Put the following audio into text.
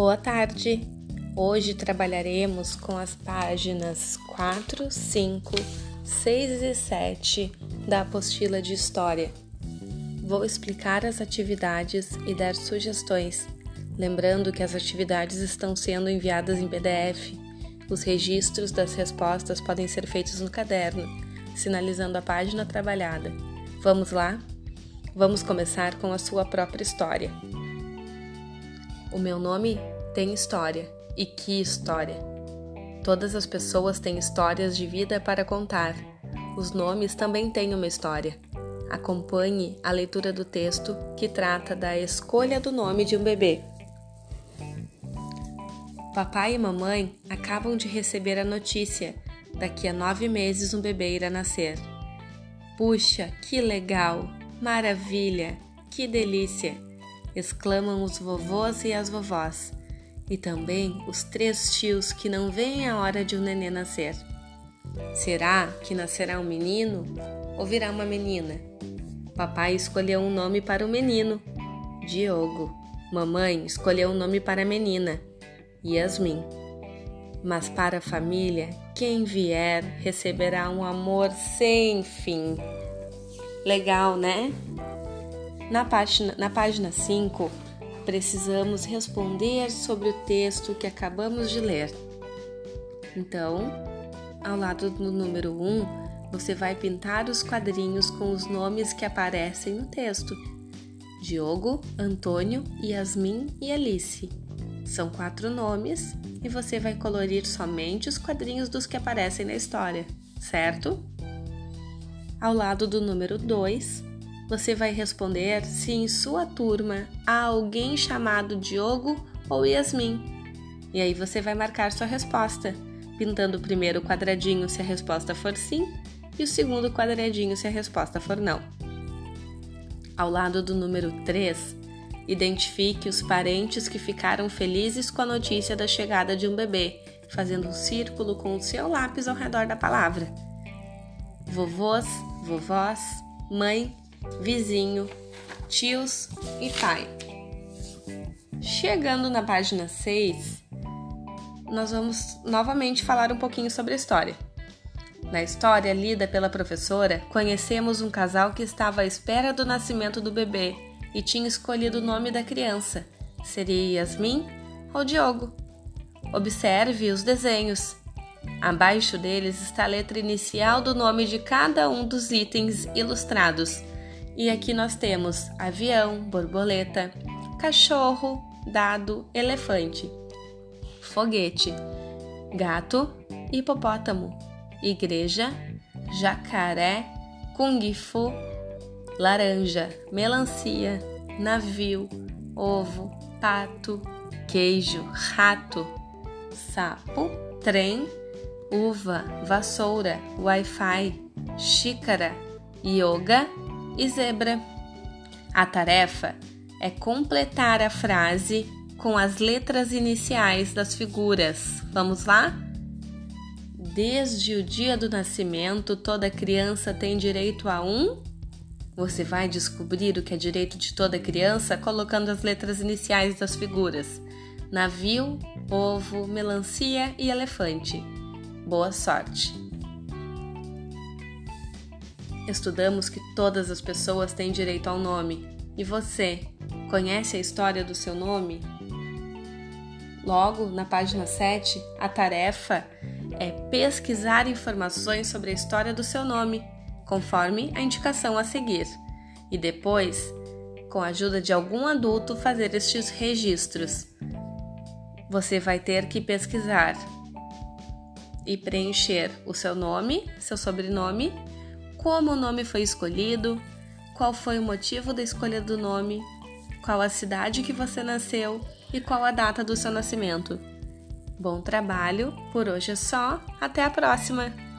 Boa tarde! Hoje trabalharemos com as páginas 4, 5, 6 e 7 da apostila de História. Vou explicar as atividades e dar sugestões, lembrando que as atividades estão sendo enviadas em PDF. Os registros das respostas podem ser feitos no caderno, sinalizando a página trabalhada. Vamos lá? Vamos começar com a sua própria história. O meu nome tem história. E que história! Todas as pessoas têm histórias de vida para contar. Os nomes também têm uma história. Acompanhe a leitura do texto que trata da escolha do nome de um bebê. Papai e mamãe acabam de receber a notícia: daqui a nove meses um bebê irá nascer. Puxa, que legal! Maravilha! Que delícia! Exclamam os vovôs e as vovós, e também os três tios que não veem a hora de um nenê nascer. Será que nascerá um menino ou virá uma menina? Papai escolheu um nome para o menino, Diogo. Mamãe escolheu um nome para a menina, Yasmin. Mas para a família, quem vier receberá um amor sem fim. Legal, né? Na página, na página 5, precisamos responder sobre o texto que acabamos de ler. Então, ao lado do número 1, um, você vai pintar os quadrinhos com os nomes que aparecem no texto: Diogo, Antônio, Yasmin e Alice. São quatro nomes e você vai colorir somente os quadrinhos dos que aparecem na história, certo? Ao lado do número 2, você vai responder se em sua turma há alguém chamado Diogo ou Yasmin. E aí você vai marcar sua resposta, pintando o primeiro quadradinho se a resposta for sim e o segundo quadradinho se a resposta for não. Ao lado do número 3, identifique os parentes que ficaram felizes com a notícia da chegada de um bebê, fazendo um círculo com o seu lápis ao redor da palavra. Vovôs, vovós, mãe vizinho, tios e pai. Chegando na página 6, nós vamos novamente falar um pouquinho sobre a história. Na história lida pela professora, conhecemos um casal que estava à espera do nascimento do bebê e tinha escolhido o nome da criança. Seria Yasmin ou Diogo? Observe os desenhos. Abaixo deles está a letra inicial do nome de cada um dos itens ilustrados e aqui nós temos avião, borboleta, cachorro, dado, elefante, foguete, gato, hipopótamo, igreja, jacaré, kung fu, laranja, melancia, navio, ovo, pato, queijo, rato, sapo, trem, uva, vassoura, wi-fi, xícara, yoga e zebra. A tarefa é completar a frase com as letras iniciais das figuras. Vamos lá? Desde o dia do nascimento, toda criança tem direito a um. Você vai descobrir o que é direito de toda criança colocando as letras iniciais das figuras: navio, ovo, melancia e elefante. Boa sorte! Estudamos que todas as pessoas têm direito ao nome. E você, conhece a história do seu nome? Logo, na página 7, a tarefa é pesquisar informações sobre a história do seu nome, conforme a indicação a seguir. E depois, com a ajuda de algum adulto, fazer estes registros. Você vai ter que pesquisar e preencher o seu nome, seu sobrenome como o nome foi escolhido, qual foi o motivo da escolha do nome, qual a cidade que você nasceu e qual a data do seu nascimento. Bom trabalho, por hoje é só, até a próxima!